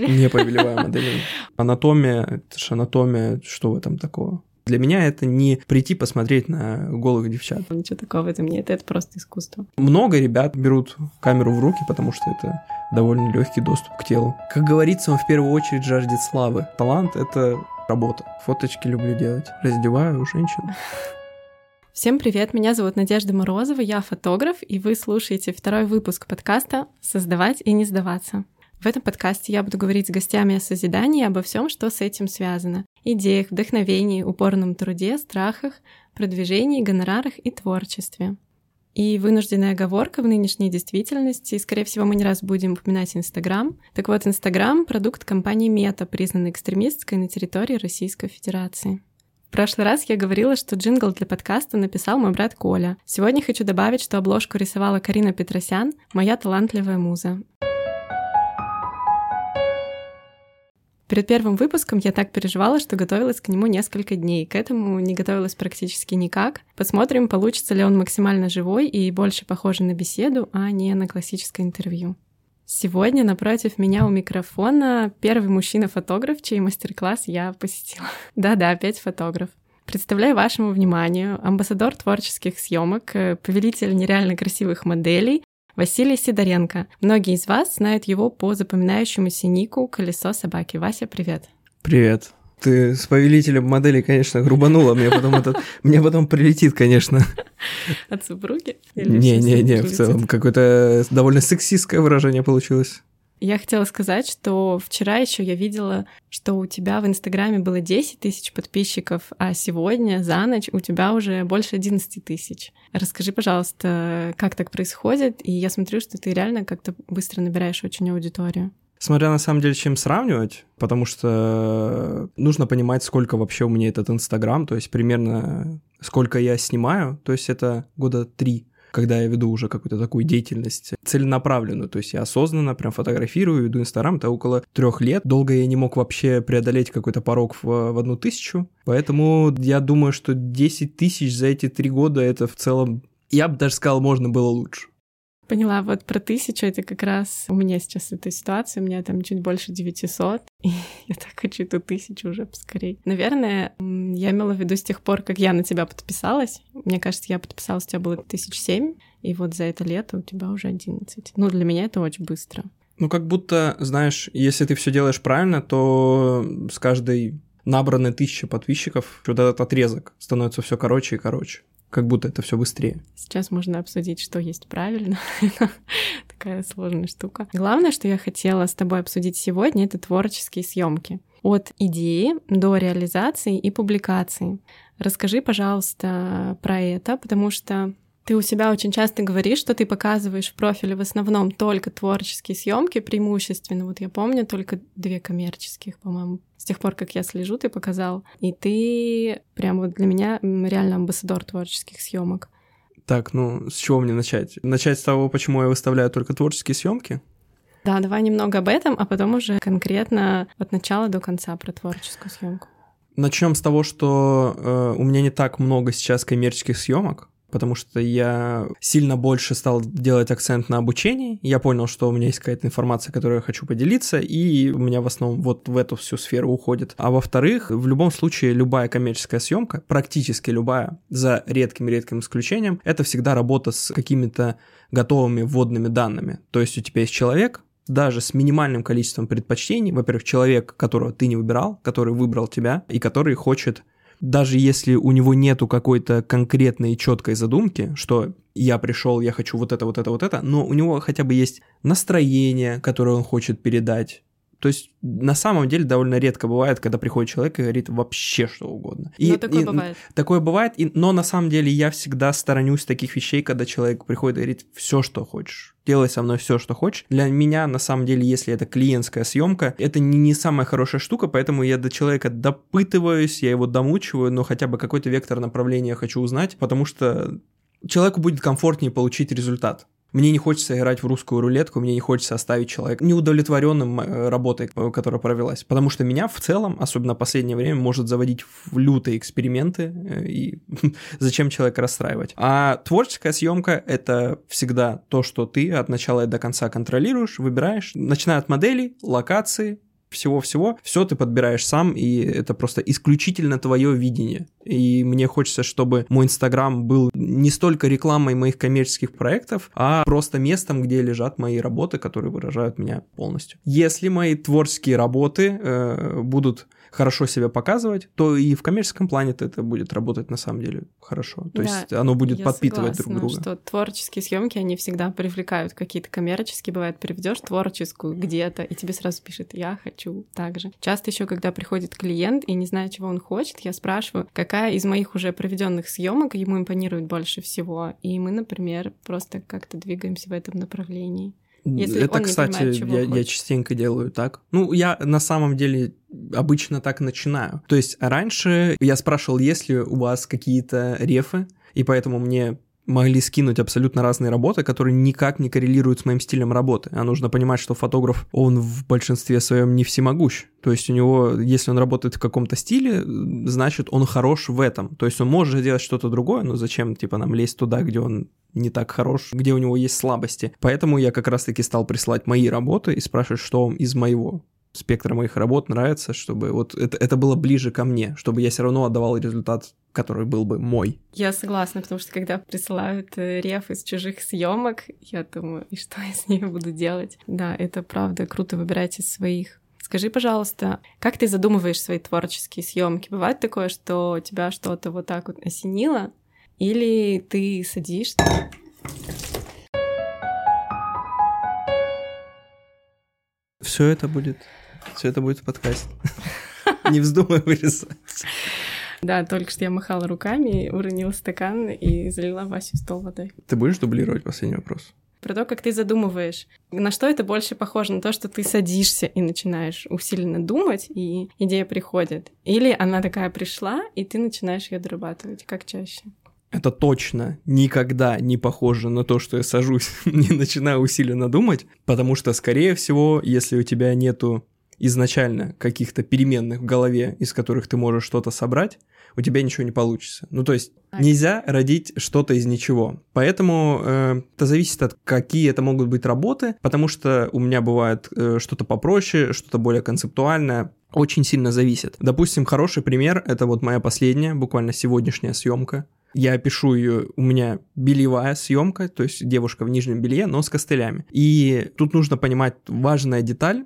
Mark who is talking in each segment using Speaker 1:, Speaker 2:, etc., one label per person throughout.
Speaker 1: Не повелевая моделью. Анатомия, это же анатомия, что в этом такого? Для меня это не прийти посмотреть на голых девчат.
Speaker 2: Ничего такого в этом нет, это просто искусство.
Speaker 1: Много ребят берут камеру в руки, потому что это довольно легкий доступ к телу. Как говорится, он в первую очередь жаждет славы. Талант — это работа. Фоточки люблю делать. Раздеваю женщин.
Speaker 2: Всем привет, меня зовут Надежда Морозова, я фотограф, и вы слушаете второй выпуск подкаста «Создавать и не сдаваться». В этом подкасте я буду говорить с гостями о созидании и обо всем, что с этим связано. Идеях, вдохновении, упорном труде, страхах, продвижении, гонорарах и творчестве. И вынужденная оговорка в нынешней действительности, скорее всего, мы не раз будем упоминать Инстаграм. Так вот, Инстаграм — продукт компании Мета, признанной экстремистской на территории Российской Федерации. В прошлый раз я говорила, что джингл для подкаста написал мой брат Коля. Сегодня хочу добавить, что обложку рисовала Карина Петросян, моя талантливая муза. Перед первым выпуском я так переживала, что готовилась к нему несколько дней. К этому не готовилась практически никак. Посмотрим, получится ли он максимально живой и больше похожий на беседу, а не на классическое интервью. Сегодня напротив меня у микрофона первый мужчина-фотограф, чей мастер-класс я посетила. Да-да, опять фотограф. Представляю вашему вниманию амбассадор творческих съемок, э, повелитель нереально красивых моделей, Василий Сидоренко. Многие из вас знают его по запоминающемуся нику «Колесо собаки». Вася, привет.
Speaker 1: Привет. Ты с повелителем модели, конечно, грубанула. Мне потом этот, мне потом прилетит, конечно.
Speaker 2: От супруги?
Speaker 1: Не-не-не, в целом какое-то довольно сексистское выражение получилось.
Speaker 2: Я хотела сказать, что вчера еще я видела, что у тебя в Инстаграме было 10 тысяч подписчиков, а сегодня за ночь у тебя уже больше 11 тысяч. Расскажи, пожалуйста, как так происходит? И я смотрю, что ты реально как-то быстро набираешь очень аудиторию.
Speaker 1: Смотря на самом деле, чем сравнивать, потому что нужно понимать, сколько вообще у меня этот Инстаграм, то есть примерно сколько я снимаю, то есть это года три когда я веду уже какую-то такую деятельность целенаправленную, то есть я осознанно прям фотографирую, веду Инстаграм, это около трех лет. Долго я не мог вообще преодолеть какой-то порог в, в одну тысячу, поэтому я думаю, что 10 тысяч за эти три года это в целом, я бы даже сказал, можно было лучше.
Speaker 2: Поняла, вот про тысячу это как раз у меня сейчас эта ситуация, у меня там чуть больше 900, и я так хочу эту тысячу уже поскорее. Наверное, я имела в виду с тех пор, как я на тебя подписалась. Мне кажется, я подписалась, у тебя было тысяч семь, и вот за это лето у тебя уже 11. Ну, для меня это очень быстро.
Speaker 1: Ну, как будто, знаешь, если ты все делаешь правильно, то с каждой набранной тысячи подписчиков вот этот отрезок становится все короче и короче как будто это все быстрее.
Speaker 2: Сейчас можно обсудить, что есть правильно. Такая сложная штука. Главное, что я хотела с тобой обсудить сегодня, это творческие съемки. От идеи до реализации и публикации. Расскажи, пожалуйста, про это, потому что ты у себя очень часто говоришь, что ты показываешь в профиле в основном только творческие съемки преимущественно. Вот я помню только две коммерческих, по-моему. С тех пор, как я слежу, ты показал. И ты прям вот для меня реально амбассадор творческих съемок.
Speaker 1: Так, ну с чего мне начать? Начать с того, почему я выставляю только творческие съемки?
Speaker 2: Да, давай немного об этом, а потом уже конкретно от начала до конца про творческую съемку.
Speaker 1: Начнем с того, что э, у меня не так много сейчас коммерческих съемок потому что я сильно больше стал делать акцент на обучении. Я понял, что у меня есть какая-то информация, которой я хочу поделиться, и у меня в основном вот в эту всю сферу уходит. А во-вторых, в любом случае, любая коммерческая съемка, практически любая, за редким-редким исключением, это всегда работа с какими-то готовыми вводными данными. То есть у тебя есть человек, даже с минимальным количеством предпочтений, во-первых, человек, которого ты не выбирал, который выбрал тебя и который хочет даже если у него нету какой-то конкретной четкой задумки, что я пришел, я хочу вот это, вот это, вот это, но у него хотя бы есть настроение, которое он хочет передать, то есть на самом деле довольно редко бывает, когда приходит человек и говорит вообще что угодно. И,
Speaker 2: но такое
Speaker 1: и,
Speaker 2: бывает.
Speaker 1: Такое бывает, и, но на самом деле я всегда сторонюсь таких вещей, когда человек приходит и говорит все, что хочешь. Делай со мной все, что хочешь. Для меня, на самом деле, если это клиентская съемка, это не, не самая хорошая штука, поэтому я до человека допытываюсь, я его домучиваю, но хотя бы какой-то вектор направления хочу узнать, потому что человеку будет комфортнее получить результат. Мне не хочется играть в русскую рулетку, мне не хочется оставить человека неудовлетворенным э, работой, э, которая провелась. Потому что меня в целом, особенно в последнее время, может заводить в лютые эксперименты, э, и зачем человека расстраивать. А творческая съемка — это всегда то, что ты от начала и до конца контролируешь, выбираешь, начиная от моделей, локации, всего-всего, все ты подбираешь сам, и это просто исключительно твое видение. И мне хочется, чтобы мой Инстаграм был не столько рекламой моих коммерческих проектов, а просто местом, где лежат мои работы, которые выражают меня полностью. Если мои творческие работы э, будут хорошо себя показывать, то и в коммерческом плане это будет работать на самом деле хорошо. То да, есть оно будет подпитывать
Speaker 2: согласна,
Speaker 1: друг друга.
Speaker 2: что творческие съемки, они всегда привлекают какие-то коммерческие, бывает, приведешь творческую где-то, и тебе сразу пишет, я хочу так же. Часто еще, когда приходит клиент и не знает, чего он хочет, я спрашиваю, какая из моих уже проведенных съемок ему импонирует больше всего. И мы, например, просто как-то двигаемся в этом направлении. Если
Speaker 1: это, кстати,
Speaker 2: понимает, чего
Speaker 1: я, я частенько делаю так. Ну, я на самом деле обычно так начинаю. То есть раньше я спрашивал, есть ли у вас какие-то рефы, и поэтому мне могли скинуть абсолютно разные работы, которые никак не коррелируют с моим стилем работы. А нужно понимать, что фотограф, он в большинстве своем не всемогущ. То есть у него, если он работает в каком-то стиле, значит, он хорош в этом. То есть он может делать что-то другое, но зачем, типа, нам лезть туда, где он не так хорош, где у него есть слабости. Поэтому я как раз-таки стал присылать мои работы и спрашивать, что вам из моего спектра моих работ нравится, чтобы вот это, это было ближе ко мне, чтобы я все равно отдавал результат, который был бы мой.
Speaker 2: Я согласна, потому что когда присылают э, реф из чужих съемок, я думаю, и что я с ними буду делать? Да, это правда круто выбирать из своих. Скажи, пожалуйста, как ты задумываешь свои творческие съемки? Бывает такое, что тебя что-то вот так вот осенило, или ты садишься?
Speaker 1: Все это будет, все это будет в подкасте. Не вздумай вырезать.
Speaker 2: Да, только что я махала руками, уронила стакан и залила Васю стол водой.
Speaker 1: Ты будешь дублировать последний вопрос?
Speaker 2: Про то, как ты задумываешь. На что это больше похоже? На то, что ты садишься и начинаешь усиленно думать, и идея приходит. Или она такая пришла, и ты начинаешь ее дорабатывать. Как чаще?
Speaker 1: Это точно никогда не похоже на то, что я сажусь, не начинаю усиленно думать, потому что, скорее всего, если у тебя нету изначально каких-то переменных в голове, из которых ты можешь что-то собрать, у тебя ничего не получится. Ну, то есть нельзя родить что-то из ничего. Поэтому э, это зависит от какие это могут быть работы, потому что у меня бывает э, что-то попроще, что-то более концептуальное. Очень сильно зависит. Допустим, хороший пример это вот моя последняя, буквально сегодняшняя съемка. Я пишу ее, у меня бельевая съемка, то есть девушка в нижнем белье, но с костылями. И тут нужно понимать важная деталь.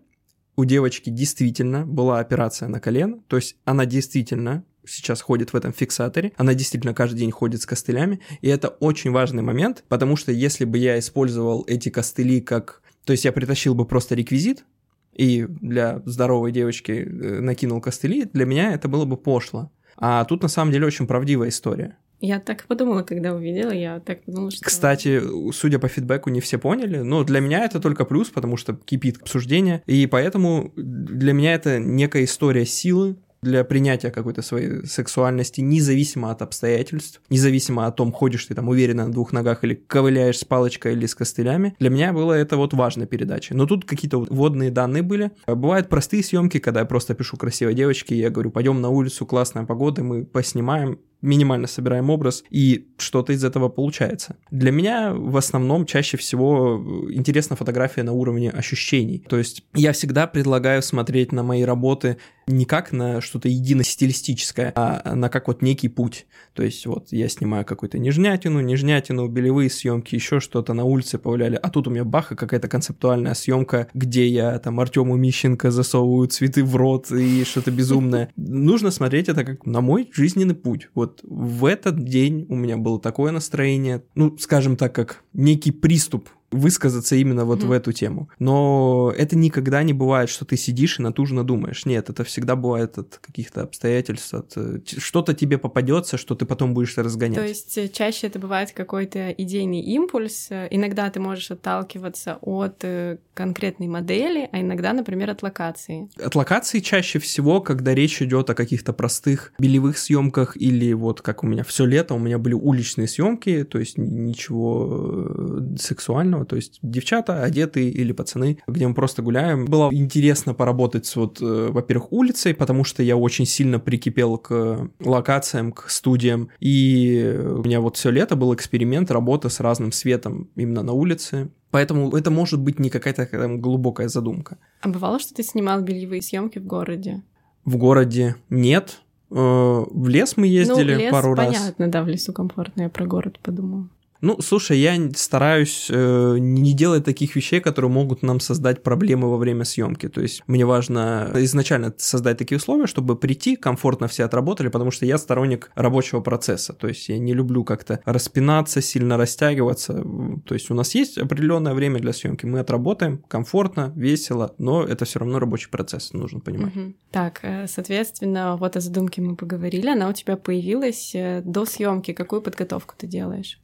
Speaker 1: У девочки действительно была операция на колено, то есть она действительно сейчас ходит в этом фиксаторе, она действительно каждый день ходит с костылями, и это очень важный момент, потому что если бы я использовал эти костыли как... То есть я притащил бы просто реквизит, и для здоровой девочки э, накинул костыли, для меня это было бы пошло. А тут на самом деле очень правдивая история.
Speaker 2: Я так подумала, когда увидела, я так подумала, что...
Speaker 1: Кстати, судя по фидбэку, не все поняли, но для меня это только плюс, потому что кипит обсуждение, и поэтому для меня это некая история силы, для принятия какой-то своей сексуальности, независимо от обстоятельств, независимо от том, ходишь ты там уверенно на двух ногах или ковыляешь с палочкой или с костылями. Для меня было это вот важной передачей. Но тут какие-то вводные данные были. Бывают простые съемки, когда я просто пишу красивой девочке, и я говорю, пойдем на улицу, классная погода, мы поснимаем, минимально собираем образ, и что-то из этого получается. Для меня в основном чаще всего интересна фотография на уровне ощущений. То есть я всегда предлагаю смотреть на мои работы не как на что-то едино-стилистическое, а на как вот некий путь. То есть вот я снимаю какую-то нежнятину, нежнятину, белевые съемки, еще что-то на улице появляли, а тут у меня баха какая-то концептуальная съемка, где я там Артему Мищенко засовываю цветы в рот и что-то безумное. Нужно смотреть это как на мой жизненный путь. Вот в этот день у меня было такое настроение, ну, скажем так, как некий приступ высказаться именно вот mm-hmm. в эту тему. Но это никогда не бывает, что ты сидишь и натужно думаешь. Нет, это всегда бывает от каких-то обстоятельств, от э, что-то тебе попадется, что ты потом будешь разгонять.
Speaker 2: То есть э, чаще это бывает какой-то идейный импульс. Иногда ты можешь отталкиваться от э, конкретной модели, а иногда, например, от локации.
Speaker 1: От локации чаще всего, когда речь идет о каких-то простых белевых съемках или вот как у меня все лето, у меня были уличные съемки, то есть ничего сексуального, то есть девчата одетые или пацаны, где мы просто гуляем. Было интересно поработать с вот, э, во-первых, улицей, потому что я очень сильно прикипел к локациям, к студиям, и у меня вот все лето был эксперимент работы с разным светом именно на улице, Поэтому это может быть не какая-то там, глубокая задумка.
Speaker 2: А бывало, что ты снимал бельевые съемки в городе?
Speaker 1: В городе нет. Э, в лес мы ездили
Speaker 2: ну, лес,
Speaker 1: пару
Speaker 2: понятно,
Speaker 1: раз.
Speaker 2: Понятно, да, в лесу комфортно, я про город подумала.
Speaker 1: Ну, слушай, я стараюсь э, не делать таких вещей, которые могут нам создать проблемы во время съемки. То есть мне важно изначально создать такие условия, чтобы прийти, комфортно все отработали, потому что я сторонник рабочего процесса. То есть я не люблю как-то распинаться, сильно растягиваться. То есть у нас есть определенное время для съемки, мы отработаем комфортно, весело, но это все равно рабочий процесс, нужно понимать.
Speaker 2: Угу. Так, э, соответственно, вот о задумке мы поговорили, она у тебя появилась э, до съемки. Какую подготовку ты делаешь?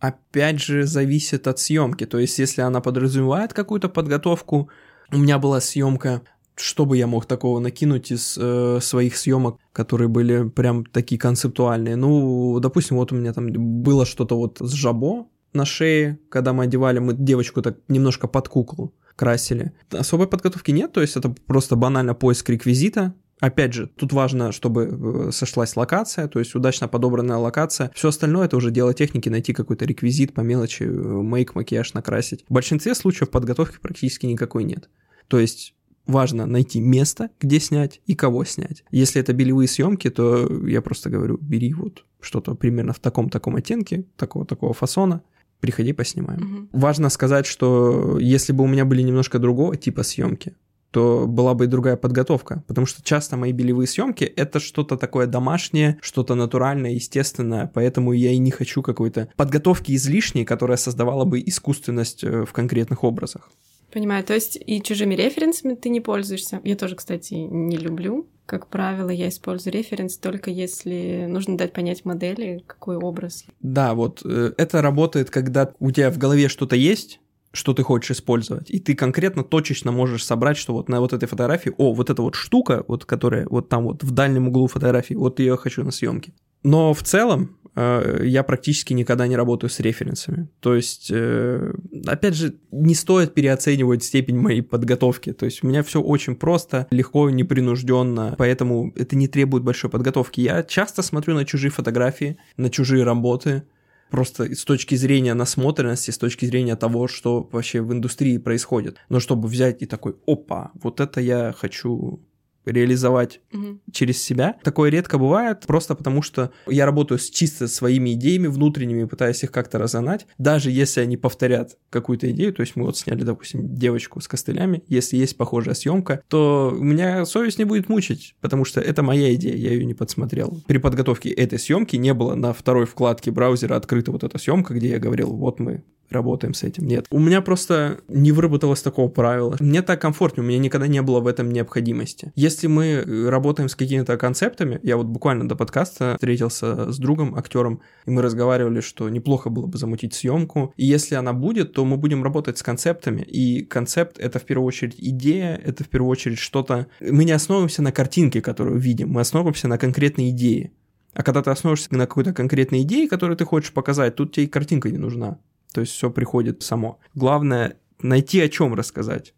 Speaker 1: Опять же, зависит от съемки. То есть, если она подразумевает какую-то подготовку, у меня была съемка, что бы я мог такого накинуть из э, своих съемок, которые были прям такие концептуальные. Ну, допустим, вот у меня там было что-то вот с жабо на шее, когда мы одевали, мы девочку так немножко под куклу красили. Особой подготовки нет, то есть это просто банально поиск реквизита, Опять же, тут важно, чтобы э, сошлась локация, то есть удачно подобранная локация. Все остальное это уже дело техники, найти какой-то реквизит по мелочи, э, мейк, макияж накрасить. В большинстве случаев подготовки практически никакой нет. То есть важно найти место, где снять и кого снять. Если это белевые съемки, то я просто говорю, бери вот что-то примерно в таком-таком оттенке, такого-такого фасона, приходи, поснимаем. Угу. Важно сказать, что если бы у меня были немножко другого типа съемки, то была бы и другая подготовка. Потому что часто мои белевые съемки это что-то такое домашнее, что-то натуральное, естественное. Поэтому я и не хочу какой-то подготовки излишней, которая создавала бы искусственность э, в конкретных образах.
Speaker 2: Понимаю, то есть и чужими референсами ты не пользуешься. Я тоже, кстати, не люблю. Как правило, я использую референс только если нужно дать понять модели, какой образ.
Speaker 1: Да, вот э, это работает, когда у тебя в голове что-то есть, что ты хочешь использовать. И ты конкретно точечно можешь собрать, что вот на вот этой фотографии, о, вот эта вот штука, вот которая вот там вот в дальнем углу фотографии, вот ее хочу на съемке. Но в целом э, я практически никогда не работаю с референсами. То есть, э, опять же, не стоит переоценивать степень моей подготовки. То есть у меня все очень просто, легко, непринужденно, поэтому это не требует большой подготовки. Я часто смотрю на чужие фотографии, на чужие работы, просто с точки зрения насмотренности, с точки зрения того, что вообще в индустрии происходит. Но чтобы взять и такой, опа, вот это я хочу реализовать угу. через себя. Такое редко бывает, просто потому что я работаю с чисто своими идеями внутренними, пытаясь их как-то разогнать. Даже если они повторят какую-то идею, то есть мы вот сняли, допустим, девочку с костылями, если есть похожая съемка, то у меня совесть не будет мучить, потому что это моя идея, я ее не подсмотрел. При подготовке этой съемки не было на второй вкладке браузера открыта вот эта съемка, где я говорил, вот мы работаем с этим. Нет. У меня просто не выработалось такого правила. Мне так комфортнее, у меня никогда не было в этом необходимости. Если мы э, работаем с какими-то концептами, я вот буквально до подкаста встретился с другом, актером, и мы разговаривали, что неплохо было бы замутить съемку. И если она будет, то мы будем работать с концептами. И концепт — это в первую очередь идея, это в первую очередь что-то... Мы не основываемся на картинке, которую видим, мы основываемся на конкретной идее. А когда ты основываешься на какой-то конкретной идее, которую ты хочешь показать, тут тебе и картинка не нужна. То есть все приходит само. Главное найти о чем рассказать.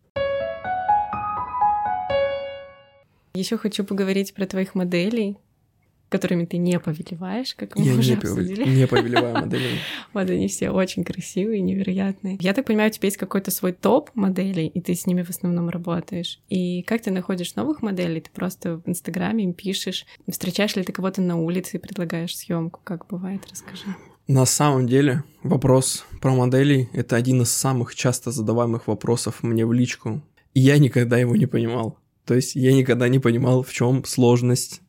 Speaker 2: Еще хочу поговорить про твоих моделей, которыми ты не повелеваешь, как мы
Speaker 1: Я
Speaker 2: уже
Speaker 1: не,
Speaker 2: обсудили.
Speaker 1: не повелеваю моделями.
Speaker 2: Вот они все очень красивые, невероятные. Я так понимаю, у тебя есть какой-то свой топ моделей, и ты с ними в основном работаешь. И как ты находишь новых моделей? Ты просто в Инстаграме им пишешь. Встречаешь ли ты кого-то на улице и предлагаешь съемку? Как бывает? Расскажи.
Speaker 1: На самом деле вопрос про моделей — это один из самых часто задаваемых вопросов мне в личку. И я никогда его не понимал. То есть я никогда не понимал, в чем сложность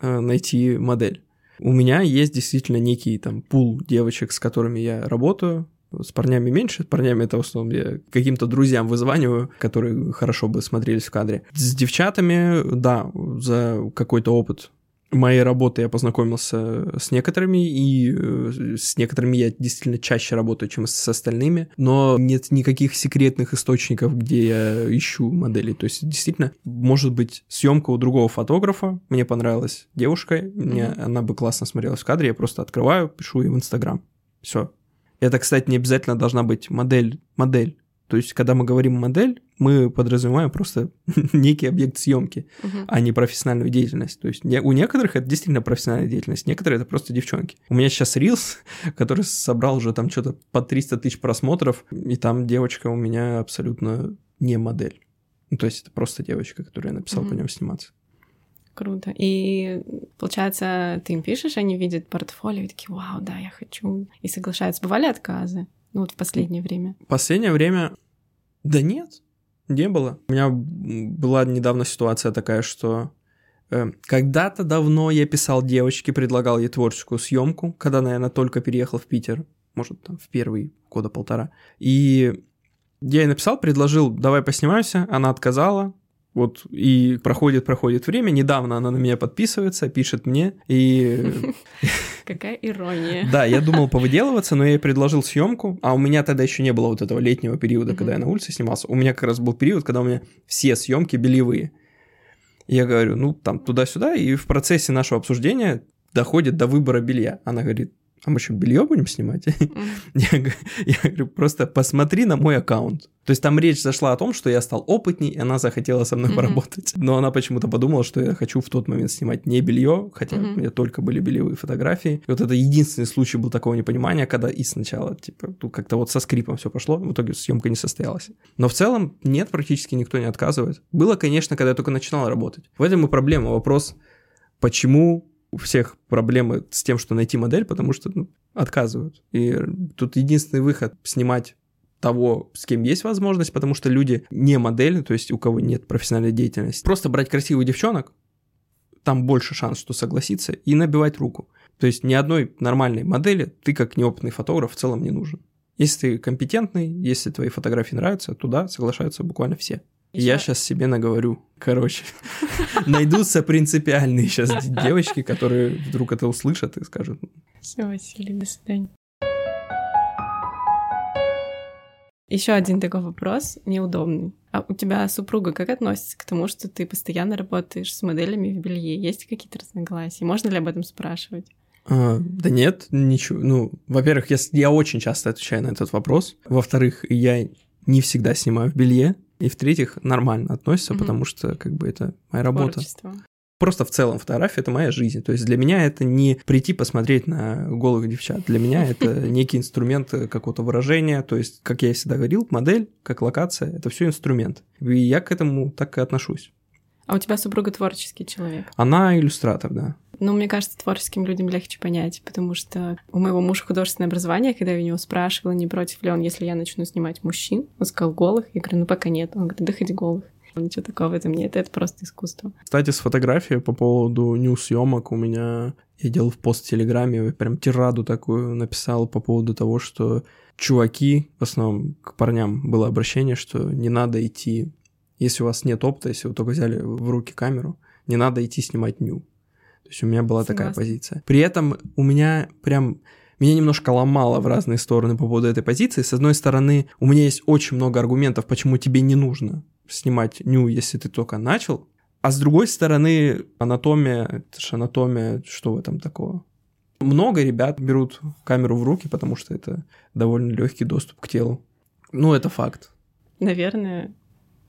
Speaker 1: э, найти модель. У меня есть действительно некий там пул девочек, с которыми я работаю. С парнями меньше, с парнями это в основном я каким-то друзьям вызваниваю, которые хорошо бы смотрелись в кадре. С девчатами, да, за какой-то опыт моей работы я познакомился с некоторыми, и э, с некоторыми я действительно чаще работаю, чем с остальными, но нет никаких секретных источников, где я ищу модели. То есть, действительно, может быть, съемка у другого фотографа, мне понравилась девушка, мне mm-hmm. она бы классно смотрелась в кадре, я просто открываю, пишу ей в Инстаграм. Все. Это, кстати, не обязательно должна быть модель, модель. То есть, когда мы говорим модель, мы подразумеваем просто некий объект съемки, uh-huh. а не профессиональную деятельность. То есть не, у некоторых это действительно профессиональная деятельность, некоторые это просто девчонки. У меня сейчас рилс, который собрал уже там что-то по 300 тысяч просмотров, и там девочка у меня абсолютно не модель. Ну, то есть это просто девочка, которую я написал uh-huh. по нем сниматься.
Speaker 2: Круто. И получается, ты им пишешь, они видят портфолио и такие, вау, да, я хочу. И соглашаются. Бывали отказы? Ну вот в последнее время.
Speaker 1: Последнее время... Да нет, не было. У меня была недавно ситуация такая, что э, когда-то давно я писал девочке, предлагал ей творческую съемку, когда, наверное, только переехал в Питер, может, там, в первый года полтора. И я ей написал, предложил, давай поснимаемся, она отказала, вот и проходит, проходит время. Недавно она на меня подписывается, пишет мне, и...
Speaker 2: Какая ирония.
Speaker 1: Да, я думал повыделываться, но я ей предложил съемку, а у меня тогда еще не было вот этого летнего периода, когда я на улице снимался. У меня как раз был период, когда у меня все съемки бельевые. Я говорю, ну, там, туда-сюда, и в процессе нашего обсуждения доходит до выбора белья. Она говорит, а мы что, белье будем снимать? Mm. я, я говорю, просто посмотри на мой аккаунт. То есть там речь зашла о том, что я стал опытней, и она захотела со мной mm-hmm. поработать. Но она почему-то подумала, что я хочу в тот момент снимать не белье, хотя mm-hmm. у меня только были бельевые фотографии. И вот это единственный случай был такого непонимания, когда и сначала, типа, тут как-то вот со скрипом все пошло, в итоге съемка не состоялась. Но в целом нет, практически никто не отказывает. Было, конечно, когда я только начинал работать. В этом и проблема. Вопрос, почему у всех проблемы с тем, что найти модель, потому что ну, отказывают. И тут единственный выход снимать того, с кем есть возможность, потому что люди не модели, то есть у кого нет профессиональной деятельности. Просто брать красивых девчонок, там больше шанс, что согласиться, и набивать руку. То есть ни одной нормальной модели ты как неопытный фотограф в целом не нужен. Если ты компетентный, если твои фотографии нравятся, туда соглашаются буквально все. Еще... Я сейчас себе наговорю. Короче, найдутся принципиальные сейчас девочки, которые вдруг это услышат и скажут.
Speaker 2: Все, Василий, до свидания. Еще один такой вопрос, неудобный. А у тебя супруга как относится к тому, что ты постоянно работаешь с моделями в белье? Есть какие-то разногласия? Можно ли об этом спрашивать?
Speaker 1: А, да нет, ничего. Ну, во-первых, я, я очень часто отвечаю на этот вопрос. Во-вторых, я не всегда снимаю в белье. И в-третьих, нормально относится, угу. потому что как бы это моя работа. Творчество. Просто в целом фотография — это моя жизнь. То есть для меня это не прийти посмотреть на голых девчат. Для меня это некий инструмент какого-то выражения. То есть, как я всегда говорил, модель, как локация — это все инструмент. И я к этому так и отношусь.
Speaker 2: А у тебя супруга творческий человек?
Speaker 1: Она иллюстратор, да.
Speaker 2: Ну, мне кажется, творческим людям легче понять, потому что у моего мужа художественное образование, когда я у него спрашивала, не против ли он, если я начну снимать мужчин, он сказал голых, я говорю, ну пока нет. Он говорит, да хоть голых. Ничего такого в этом нет, это просто искусство.
Speaker 1: Кстати, с фотографией по поводу нью-съемок у меня... Я делал в пост в Телеграме, прям тираду такую написал по поводу того, что чуваки, в основном к парням было обращение, что не надо идти, если у вас нет опыта, если вы только взяли в руки камеру, не надо идти снимать ню. То есть у меня была Согласна. такая позиция. При этом у меня прям меня немножко ломало в разные стороны по поводу этой позиции. С одной стороны, у меня есть очень много аргументов, почему тебе не нужно снимать ню, если ты только начал. А с другой стороны, анатомия, это же анатомия, что в этом такого? Много ребят берут камеру в руки, потому что это довольно легкий доступ к телу. Ну, это факт.
Speaker 2: Наверное,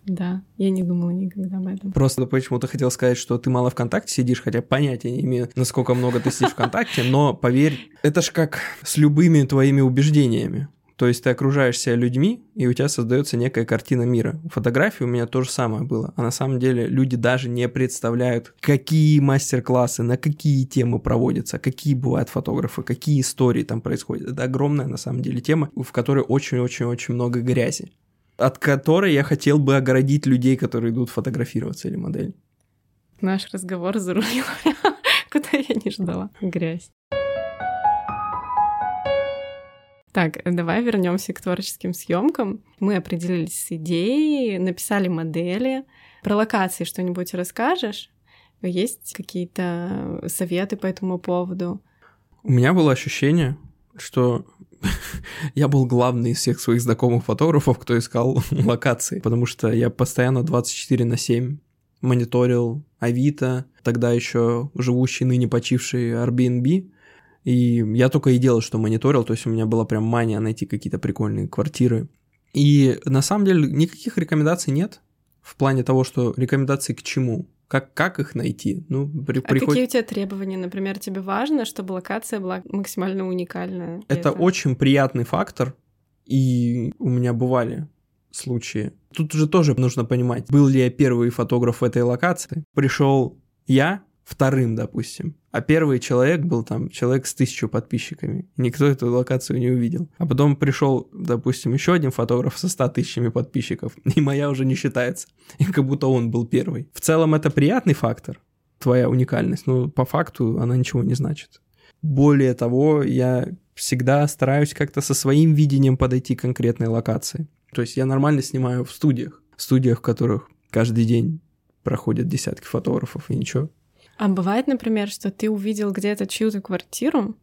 Speaker 2: да, я не думала никогда об этом.
Speaker 1: Просто почему-то хотел сказать, что ты мало ВКонтакте сидишь, хотя понятия не имею, насколько много ты сидишь ВКонтакте, но поверь, это ж как с любыми твоими убеждениями. То есть ты окружаешься людьми, и у тебя создается некая картина мира. Фотографии у меня то же самое было. А на самом деле люди даже не представляют, какие мастер-классы, на какие темы проводятся, какие бывают фотографы, какие истории там происходят. Это огромная на самом деле тема, в которой очень-очень-очень много грязи от которой я хотел бы огородить людей, которые идут фотографироваться или модель.
Speaker 2: Наш разговор зарулил куда я не ждала. Грязь. Так, давай вернемся к творческим съемкам. Мы определились с идеей, написали модели. Про локации что-нибудь расскажешь? Есть какие-то советы по этому поводу?
Speaker 1: У меня было ощущение, что я был главный из всех своих знакомых фотографов, кто искал локации, потому что я постоянно 24 на 7 мониторил Авито, тогда еще живущий, ныне почивший Airbnb, и я только и делал, что мониторил, то есть у меня была прям мания найти какие-то прикольные квартиры И на самом деле никаких рекомендаций нет в плане того, что рекомендации к чему. Как, как их найти? Ну,
Speaker 2: при, а приход... какие у тебя требования? Например, тебе важно, чтобы локация была максимально уникальная?
Speaker 1: Это, это очень приятный фактор, и у меня бывали случаи. Тут уже тоже нужно понимать, был ли я первый фотограф в этой локации. Пришел я, вторым, допустим. А первый человек был там человек с тысячу подписчиками. Никто эту локацию не увидел. А потом пришел, допустим, еще один фотограф со ста тысячами подписчиков, и моя уже не считается. И как будто он был первый. В целом это приятный фактор, твоя уникальность, но по факту она ничего не значит. Более того, я всегда стараюсь как-то со своим видением подойти к конкретной локации. То есть я нормально снимаю в студиях, в студиях, в которых каждый день проходят десятки фотографов и ничего.
Speaker 2: А бывает, например, что ты увидел где-то чью-то квартиру,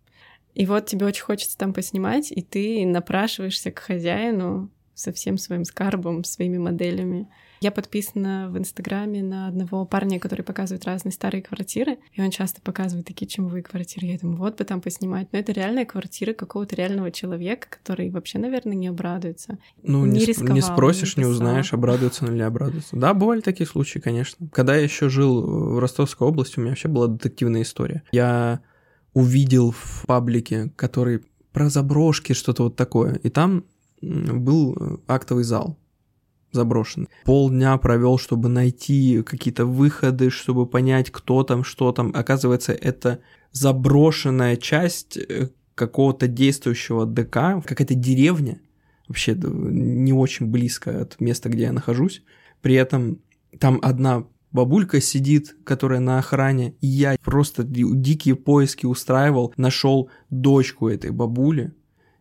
Speaker 2: и вот тебе очень хочется там поснимать, и ты напрашиваешься к хозяину со всем своим скарбом, своими моделями. Я подписана в Инстаграме на одного парня, который показывает разные старые квартиры, и он часто показывает такие чумовые квартиры. Я думаю, вот бы там поснимать. Но это реальная квартира какого-то реального человека, который вообще, наверное, не обрадуется.
Speaker 1: Ну, не, не, рисковал, не спросишь, не, не узнаешь, обрадуется он или обрадуется. Да, бывали такие случаи, конечно. Когда я еще жил в Ростовской области, у меня вообще была детективная история. Я увидел в паблике, который про заброшки, что-то вот такое. И там был актовый зал заброшенный. Полдня провел, чтобы найти какие-то выходы, чтобы понять, кто там, что там. Оказывается, это заброшенная часть э, какого-то действующего ДК, какая-то деревня, вообще не очень близко от места, где я нахожусь. При этом там одна бабулька сидит, которая на охране, и я просто дикие поиски устраивал, нашел дочку этой бабули,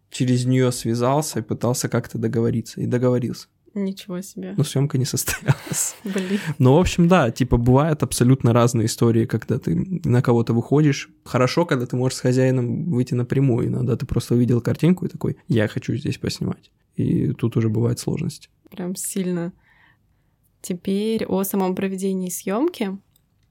Speaker 1: через нее связался и пытался как-то договориться, и договорился.
Speaker 2: Ничего себе.
Speaker 1: Но съемка не состоялась.
Speaker 2: Блин.
Speaker 1: Ну, в общем, да, типа бывают абсолютно разные истории, когда ты на кого-то выходишь. Хорошо, когда ты можешь с хозяином выйти напрямую, иногда ты просто увидел картинку и такой, я хочу здесь поснимать. И тут уже бывают сложности.
Speaker 2: Прям сильно. Теперь о самом проведении съемки.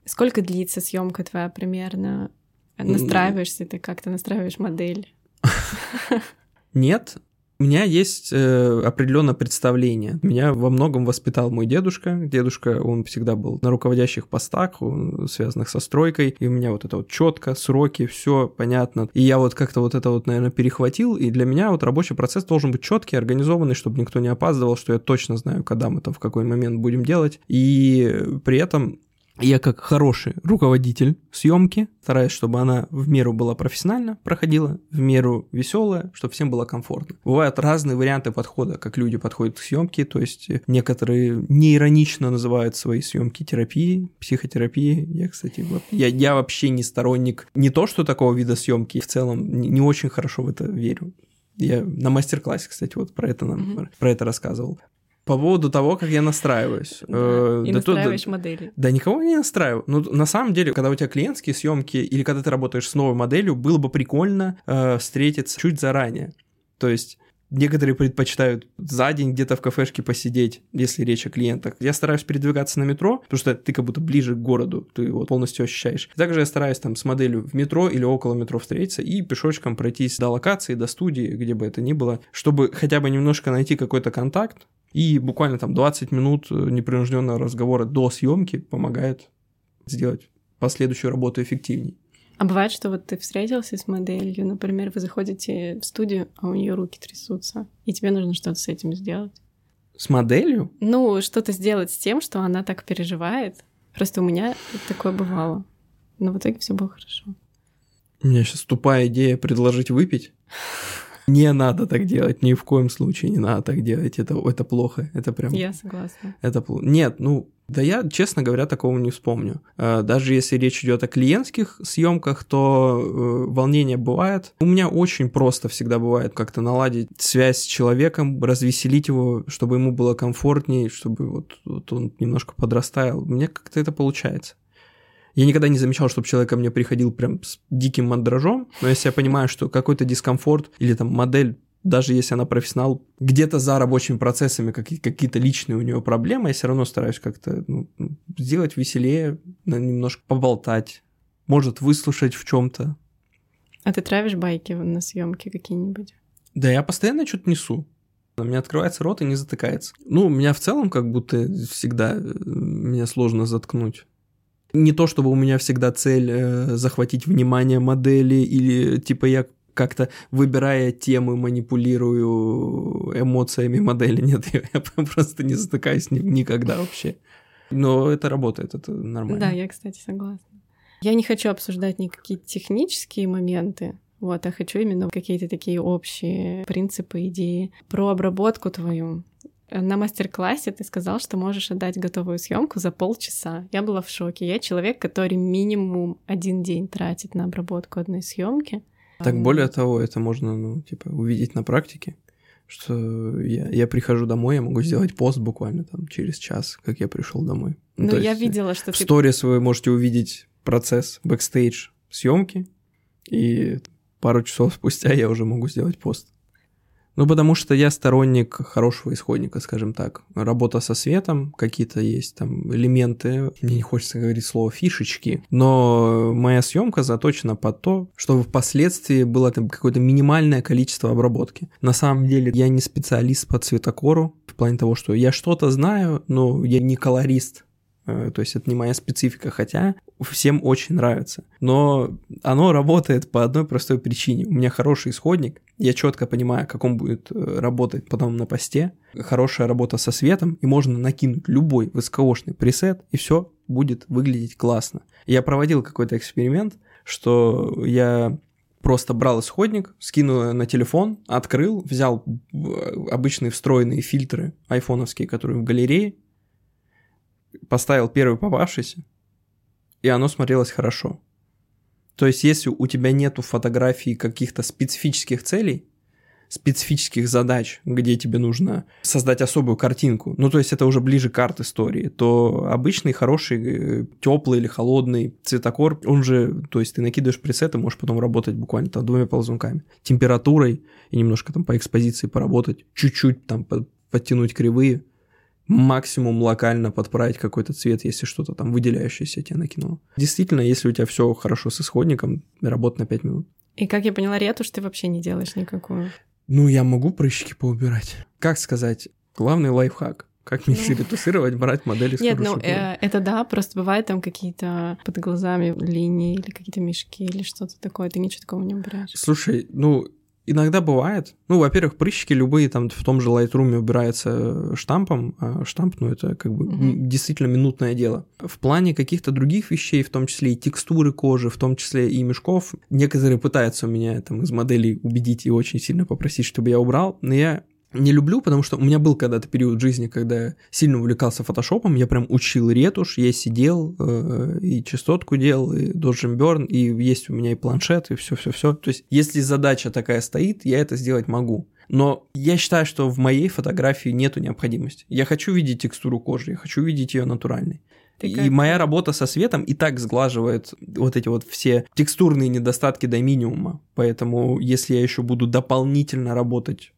Speaker 2: Сколько длится съемка твоя примерно? Настраиваешься ты как-то, настраиваешь модель?
Speaker 1: Нет, у меня есть э, определенное представление. Меня во многом воспитал мой дедушка. Дедушка, он всегда был на руководящих постах, связанных со стройкой. И у меня вот это вот четко, сроки, все понятно. И я вот как-то вот это вот, наверное, перехватил. И для меня вот рабочий процесс должен быть четкий, организованный, чтобы никто не опаздывал, что я точно знаю, когда мы там в какой момент будем делать. И при этом я как хороший руководитель съемки стараюсь, чтобы она в меру была профессионально проходила, в меру веселая, чтобы всем было комфортно. Бывают разные варианты подхода, как люди подходят к съемке, то есть некоторые неиронично называют свои съемки терапией, психотерапией. Я, кстати, я, я вообще не сторонник не то, что такого вида съемки, в целом не, не очень хорошо в это верю. Я на мастер-классе, кстати, вот про это нам mm-hmm. про это рассказывал. По поводу того, как я настраиваюсь.
Speaker 2: Да, э, и да настраиваешь то, модели.
Speaker 1: Да никого не настраиваю. Ну, на самом деле, когда у тебя клиентские съемки или когда ты работаешь с новой моделью, было бы прикольно э, встретиться чуть заранее. То есть Некоторые предпочитают за день где-то в кафешке посидеть, если речь о клиентах. Я стараюсь передвигаться на метро, потому что ты как будто ближе к городу, ты его полностью ощущаешь. Также я стараюсь там с моделью в метро или около метро встретиться и пешочком пройтись до локации, до студии, где бы это ни было, чтобы хотя бы немножко найти какой-то контакт, и буквально там 20 минут непринужденного разговора до съемки помогает сделать последующую работу эффективнее.
Speaker 2: А бывает, что вот ты встретился с моделью, например, вы заходите в студию, а у нее руки трясутся, и тебе нужно что-то с этим сделать.
Speaker 1: С моделью?
Speaker 2: Ну, что-то сделать с тем, что она так переживает. Просто у меня такое бывало. Но в итоге все было хорошо.
Speaker 1: У меня сейчас тупая идея предложить выпить. Не надо так делать, ни в коем случае не надо так делать. Это, это плохо. Это прям...
Speaker 2: Я согласна.
Speaker 1: Это плохо. Нет, ну, да я, честно говоря, такого не вспомню. Э, даже если речь идет о клиентских съемках, то э, волнение бывает. У меня очень просто всегда бывает как-то наладить связь с человеком, развеселить его, чтобы ему было комфортнее, чтобы вот, вот он немножко подрастаял. Меня как-то это получается. Я никогда не замечал, чтобы человек ко мне приходил прям с диким мандражом, но если я понимаю, что какой-то дискомфорт или там модель даже если она профессионал, где-то за рабочими процессами какие-то личные у нее проблемы, я все равно стараюсь как-то ну, сделать веселее, немножко поболтать, может выслушать в чем-то.
Speaker 2: А ты травишь байки на съемки какие-нибудь?
Speaker 1: Да, я постоянно что-то несу. У меня открывается рот и не затыкается. Ну, у меня в целом как будто всегда э, меня сложно заткнуть. Не то, чтобы у меня всегда цель э, захватить внимание модели или типа я как-то выбирая темы, манипулирую эмоциями модели. Нет, я просто не затыкаюсь никогда вообще. Но это работает, это нормально.
Speaker 2: Да, я, кстати, согласна. Я не хочу обсуждать никакие технические моменты, вот, а хочу именно какие-то такие общие принципы, идеи про обработку твою. На мастер-классе ты сказал, что можешь отдать готовую съемку за полчаса. Я была в шоке. Я человек, который минимум один день тратит на обработку одной съемки.
Speaker 1: Так более того, это можно, ну, типа, увидеть на практике, что я, я прихожу домой, я могу сделать пост буквально там через час, как я пришел домой.
Speaker 2: Ну, ну я видела, что
Speaker 1: в ты... сторис вы можете увидеть процесс бэкстейдж съемки, и пару часов спустя я уже могу сделать пост. Ну, потому что я сторонник хорошего исходника, скажем так. Работа со светом, какие-то есть там элементы, мне не хочется говорить слово фишечки, но моя съемка заточена под то, чтобы впоследствии было там какое-то минимальное количество обработки. На самом деле я не специалист по цветокору, в плане того, что я что-то знаю, но я не колорист, то есть это не моя специфика, хотя всем очень нравится. Но оно работает по одной простой причине. У меня хороший исходник, я четко понимаю, как он будет э, работать потом на посте. Хорошая работа со светом, и можно накинуть любой высокошный пресет, и все будет выглядеть классно. Я проводил какой-то эксперимент, что я просто брал исходник, скинул на телефон, открыл, взял э, обычные встроенные фильтры айфоновские, которые в галерее, поставил первый попавшийся, и оно смотрелось хорошо. То есть, если у тебя нету фотографий каких-то специфических целей, специфических задач, где тебе нужно создать особую картинку, ну то есть это уже ближе к арт-истории, то обычный хороший э, теплый или холодный цветокор, он же, то есть ты накидываешь пресеты, можешь потом работать буквально там двумя ползунками, температурой и немножко там по экспозиции поработать, чуть-чуть там подтянуть кривые, максимум локально подправить какой-то цвет, если что-то там выделяющееся тебе накинуло. Действительно, если у тебя все хорошо с исходником, работа на 5 минут.
Speaker 2: И как я поняла, ретушь ты вообще не делаешь никакую?
Speaker 1: Ну, я могу прыщики поубирать. Как сказать? Главный лайфхак. Как не ну... ретушировать, брать модели с
Speaker 2: Нет, ну э, это да, просто бывает там какие-то под глазами линии или какие-то мешки или что-то такое, ты ничего такого не убираешь.
Speaker 1: Слушай, ну Иногда бывает. Ну, во-первых, прыщики любые там в том же Lightroom убираются штампом, а штамп, ну, это как бы mm-hmm. действительно минутное дело. В плане каких-то других вещей, в том числе и текстуры кожи, в том числе и мешков, некоторые пытаются у меня там из моделей убедить и очень сильно попросить, чтобы я убрал, но я не люблю, потому что у меня был когда-то период жизни, когда я сильно увлекался фотошопом, я прям учил ретушь, я сидел э, и частотку делал, и Dodge Burn, и есть у меня и планшет, и все-все-все. То есть, если задача такая стоит, я это сделать могу. Но я считаю, что в моей фотографии нету необходимости. Я хочу видеть текстуру кожи, я хочу видеть ее натуральной. Ты и моя работа со светом и так сглаживает вот эти вот все текстурные недостатки до минимума. Поэтому если я еще буду дополнительно работать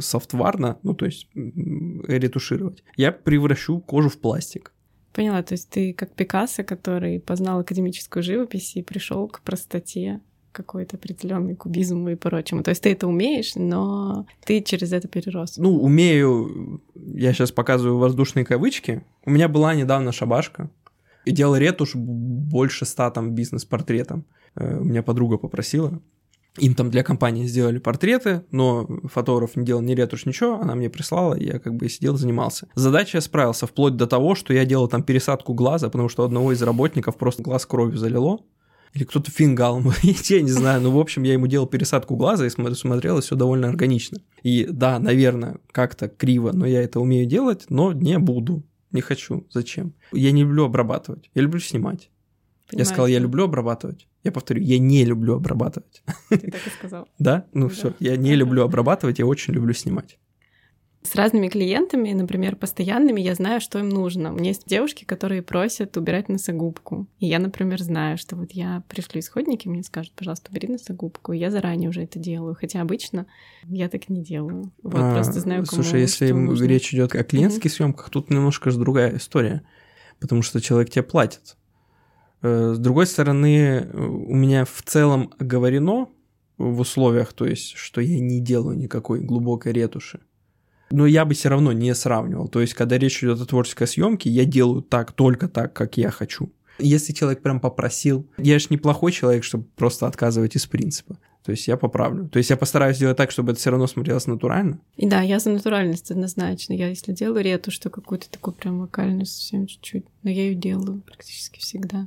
Speaker 1: софтварно, ну то есть ретушировать, я превращу кожу в пластик.
Speaker 2: Поняла, то есть ты как Пикассо, который познал академическую живопись и пришел к простоте какой-то определенный кубизм и прочему. То есть ты это умеешь, но ты через это перерос.
Speaker 1: Ну, умею. Я сейчас показываю воздушные кавычки. У меня была недавно шабашка. И делал ретушь больше ста там бизнес-портретом. Э, у меня подруга попросила. Им там для компании сделали портреты, но фотограф не делал ни ретушь, ничего, она мне прислала, я как бы сидел, занимался. Задача я справился, вплоть до того, что я делал там пересадку глаза, потому что одного из работников просто глаз кровью залило, или кто-то фингал, я не знаю, ну, в общем, я ему делал пересадку глаза и смотрел, и все довольно органично. И да, наверное, как-то криво, но я это умею делать, но не буду, не хочу, зачем? Я не люблю обрабатывать, я люблю снимать. Понимаете? Я сказал, я люблю обрабатывать. Я повторю, я не люблю обрабатывать.
Speaker 2: Ты так и сказал.
Speaker 1: Да? Ну все, я не люблю обрабатывать, я очень люблю снимать.
Speaker 2: С разными клиентами, например, постоянными, я знаю, что им нужно. У меня есть девушки, которые просят убирать носогубку. И я, например, знаю, что вот я пришлю исходники, мне скажут, пожалуйста, убери носогубку. И я заранее уже это делаю. Хотя обычно я так не делаю. Вот а, просто знаю,
Speaker 1: кому Слушай, если нужно. речь идет о клиентских mm-hmm. съемках, тут немножко же другая история. Потому что человек тебе платит. Э, с другой стороны, у меня в целом оговорено в условиях, то есть, что я не делаю никакой глубокой ретуши. Но я бы все равно не сравнивал. То есть, когда речь идет о творческой съемке, я делаю так, только так, как я хочу. Если человек прям попросил, я же неплохой человек, чтобы просто отказывать из принципа. То есть я поправлю. То есть я постараюсь сделать так, чтобы это все равно смотрелось натурально.
Speaker 2: И да, я за натуральность однозначно. Я если делаю ретушь, то какую-то такую прям вокальную совсем чуть-чуть. Но я ее делаю практически всегда.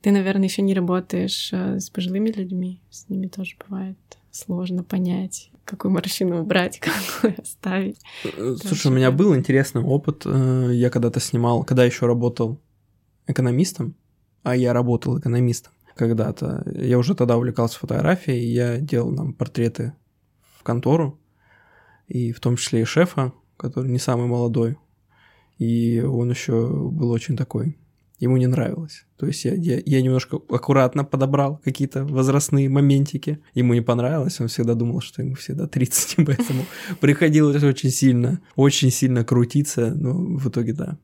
Speaker 2: Ты, наверное, еще не работаешь э, с пожилыми людьми. С ними тоже бывает сложно понять, какую морщину убрать, какую оставить.
Speaker 1: Э, слушай, у меня был интересный опыт. Э, я когда-то снимал, когда еще работал экономистом, а я работал экономистом когда-то. Я уже тогда увлекался фотографией, я делал нам портреты в контору, и в том числе и шефа, который не самый молодой. И он еще был очень такой ему не нравилось. То есть я, я, я немножко аккуратно подобрал какие-то возрастные моментики. Ему не понравилось, он всегда думал, что ему всегда 30, поэтому приходилось очень сильно, очень сильно крутиться, но в итоге да.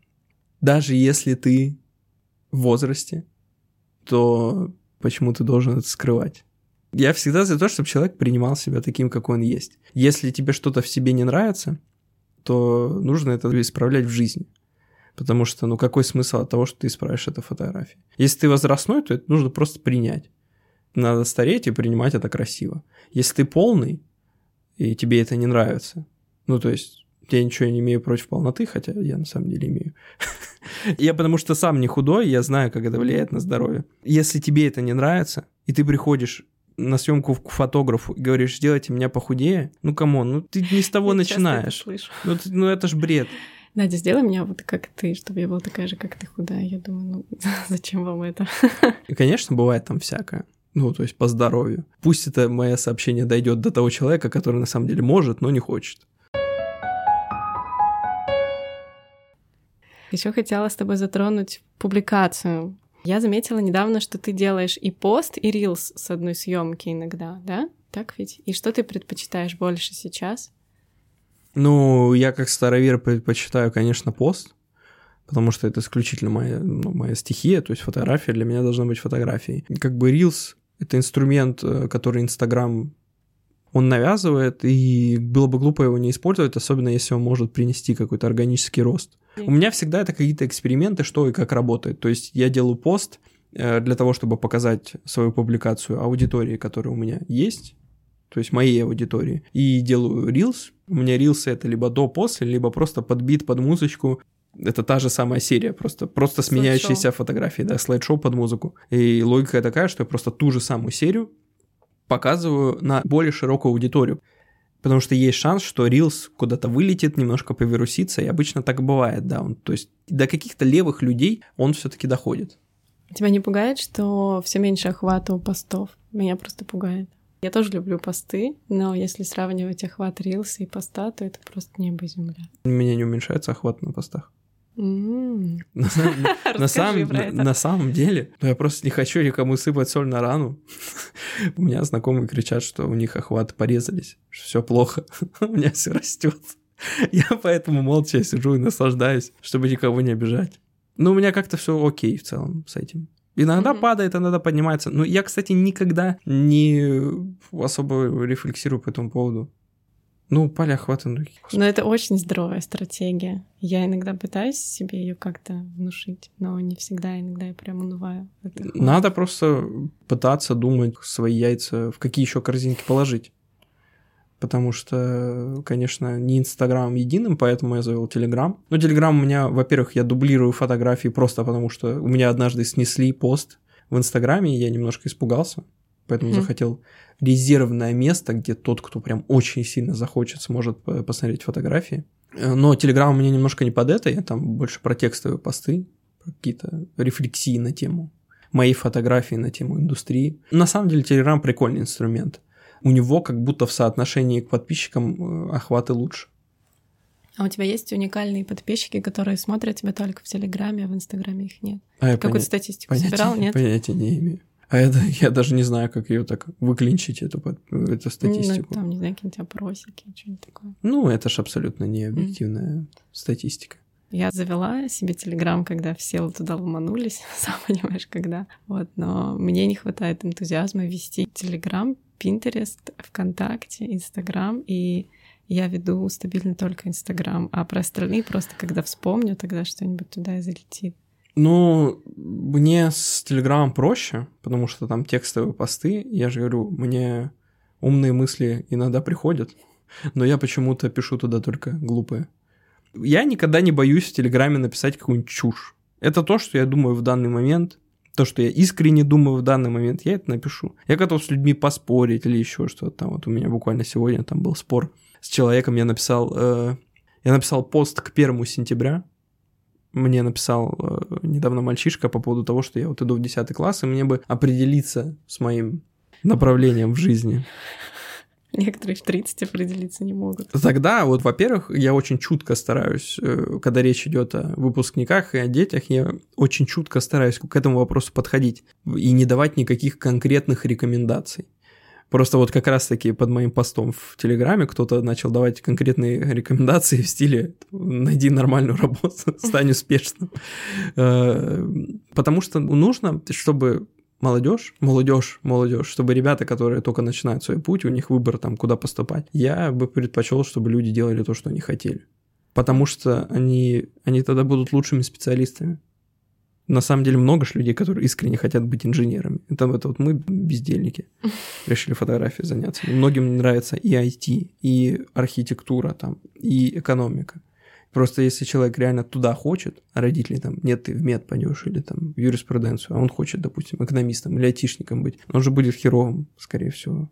Speaker 1: Даже если ты в возрасте, то почему ты должен это скрывать? Я всегда за то, чтобы человек принимал себя таким, какой он есть. Если тебе что-то в себе не нравится, то нужно это исправлять в жизни. Потому что, ну, какой смысл от того, что ты исправишь эту фотографию? Если ты возрастной, то это нужно просто принять. Надо стареть и принимать это красиво. Если ты полный, и тебе это не нравится, ну, то есть, я ничего не имею против полноты, хотя я на самом деле имею. я потому что сам не худой, я знаю, как это влияет на здоровье. Если тебе это не нравится, и ты приходишь на съемку к фотографу и говоришь, сделайте меня похудее, ну come on, ну ты не с того я начинаешь. Ну, ну это ж бред.
Speaker 2: Надя, сделай меня вот как ты, чтобы я была такая же, как ты худая. Я думаю, ну зачем вам это?
Speaker 1: И, конечно, бывает там всякое. Ну, то есть по здоровью. Пусть это мое сообщение дойдет до того человека, который на самом деле может, но не хочет.
Speaker 2: Еще хотела с тобой затронуть публикацию. Я заметила недавно, что ты делаешь и пост, и рилс с одной съемки иногда, да? Так ведь? И что ты предпочитаешь больше сейчас?
Speaker 1: Ну, я как старовер предпочитаю, конечно, пост, потому что это исключительно моя, ну, моя стихия, то есть фотография для меня должна быть фотографией. Как бы Reels — это инструмент, э, который Инстаграм он навязывает, и было бы глупо его не использовать, особенно если он может принести какой-то органический рост. У меня всегда это какие-то эксперименты, что и как работает. То есть я делаю пост э, для того, чтобы показать свою публикацию аудитории, которая у меня есть, то есть моей аудитории, и делаю Reels. У меня Reels это либо до-после, либо просто подбит под музычку. Это та же самая серия, просто, просто сменяющиеся фотографии, да, слайд-шоу под музыку. И логика такая, что я просто ту же самую серию показываю на более широкую аудиторию. Потому что есть шанс, что Reels куда-то вылетит, немножко повирусится, и обычно так бывает, да. Он, то есть до каких-то левых людей он все-таки доходит.
Speaker 2: Тебя не пугает, что все меньше охвата у постов? Меня просто пугает. Я тоже люблю посты, но если сравнивать охват рилса и поста, то это просто небо и земля.
Speaker 1: У меня не уменьшается охват на постах.
Speaker 2: На
Speaker 1: самом деле, ну, я просто не хочу никому сыпать соль на рану. У меня знакомые кричат, что у них охваты порезались, что все плохо, у меня все растет. Я поэтому молча сижу и наслаждаюсь, чтобы никого не обижать. Но у меня как-то все окей в целом с этим. Иногда mm-hmm. падает, иногда поднимается. Но я, кстати, никогда не особо рефлексирую по этому поводу. Ну, поля охвата. Ну,
Speaker 2: но это очень здоровая стратегия. Я иногда пытаюсь себе ее как-то внушить, но не всегда, иногда я прям унываю.
Speaker 1: Надо просто пытаться думать свои яйца, в какие еще корзинки положить. Потому что, конечно, не Инстаграм единым, поэтому я завел Телеграм. Но Телеграм у меня, во-первых, я дублирую фотографии просто потому, что у меня однажды снесли пост в Инстаграме, и я немножко испугался. Поэтому mm-hmm. захотел резервное место, где тот, кто прям очень сильно захочет, сможет посмотреть фотографии. Э, но Телеграм у меня немножко не под это, я там больше про текстовые посты, какие-то рефлексии на тему моей фотографии на тему индустрии. На самом деле Телеграм прикольный инструмент. У него как будто в соотношении к подписчикам э, охваты лучше.
Speaker 2: А у тебя есть уникальные подписчики, которые смотрят тебя только в Телеграме, а в Инстаграме их нет? А Какую-то поня... статистику понятия, собирал, нет?
Speaker 1: Понятия не имею. А это я даже не знаю, как ее так выклинчить, эту, эту статистику.
Speaker 2: Ну, там, не знаю, какие-нибудь опросики, что-нибудь такое.
Speaker 1: Ну, это же абсолютно не объективная mm. статистика.
Speaker 2: Я завела себе Телеграм, когда все туда ломанулись, сам понимаешь, когда. Вот, но мне не хватает энтузиазма вести Телеграм, Пинтерест, ВКонтакте, Инстаграм, и Я веду стабильно только Инстаграм, а про остальные просто когда вспомню, тогда что-нибудь туда и залетит.
Speaker 1: Ну, мне с Телеграмом проще, потому что там текстовые посты. Я же говорю, мне умные мысли иногда приходят, но я почему-то пишу туда только глупые. Я никогда не боюсь в Телеграме написать какую-нибудь чушь. Это то, что я думаю в данный момент, то, что я искренне думаю в данный момент, я это напишу. Я готов с людьми поспорить или еще что-то там. Вот у меня буквально сегодня там был спор с человеком, я написал, э, я написал пост к первому сентября, мне написал э, недавно мальчишка по поводу того, что я вот иду в 10 класс, и мне бы определиться с моим направлением в жизни.
Speaker 2: Некоторые в 30 определиться не могут.
Speaker 1: Тогда, вот, во-первых, я очень чутко стараюсь, э, когда речь идет о выпускниках и о детях, я очень чутко стараюсь к этому вопросу подходить и не давать никаких конкретных рекомендаций. Просто вот как раз-таки под моим постом в Телеграме кто-то начал давать конкретные рекомендации в стиле «найди нормальную работу, стань успешным». Э, потому что нужно, чтобы молодежь, молодежь, молодежь, чтобы ребята, которые только начинают свой путь, у них выбор там, куда поступать, я бы предпочел, чтобы люди делали то, что они хотели. Потому что они, они тогда будут лучшими специалистами. На самом деле много же людей, которые искренне хотят быть инженерами. Это, это вот мы, бездельники, решили фотографией заняться. Многим нравится и IT, и архитектура там, и экономика. Просто если человек реально туда хочет, а родители там, нет, ты в мед пойдешь или там в юриспруденцию, а он хочет, допустим, экономистом или айтишником быть, он же будет херовым, скорее всего.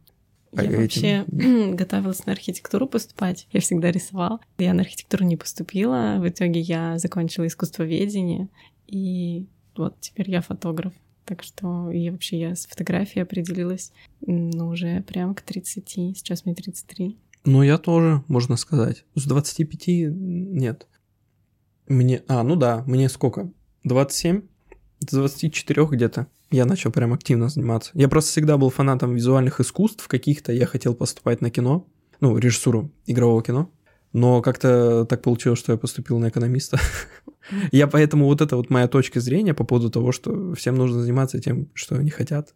Speaker 2: Я этим... вообще готовилась на архитектуру поступать. Я всегда рисовала. Я на архитектуру не поступила. В итоге я закончила искусствоведение. И вот теперь я фотограф. Так что и вообще я с фотографией определилась, ну, уже прям к 30. Сейчас мне 33.
Speaker 1: Ну, я тоже, можно сказать. С 25 нет. Мне... А, ну да, мне сколько? 27? С 24 где-то я начал прям активно заниматься. Я просто всегда был фанатом визуальных искусств каких-то. Я хотел поступать на кино. Ну, режиссуру игрового кино. Но как-то так получилось, что я поступил на экономиста. Я поэтому вот это вот моя точка зрения по поводу того, что всем нужно заниматься тем, что они хотят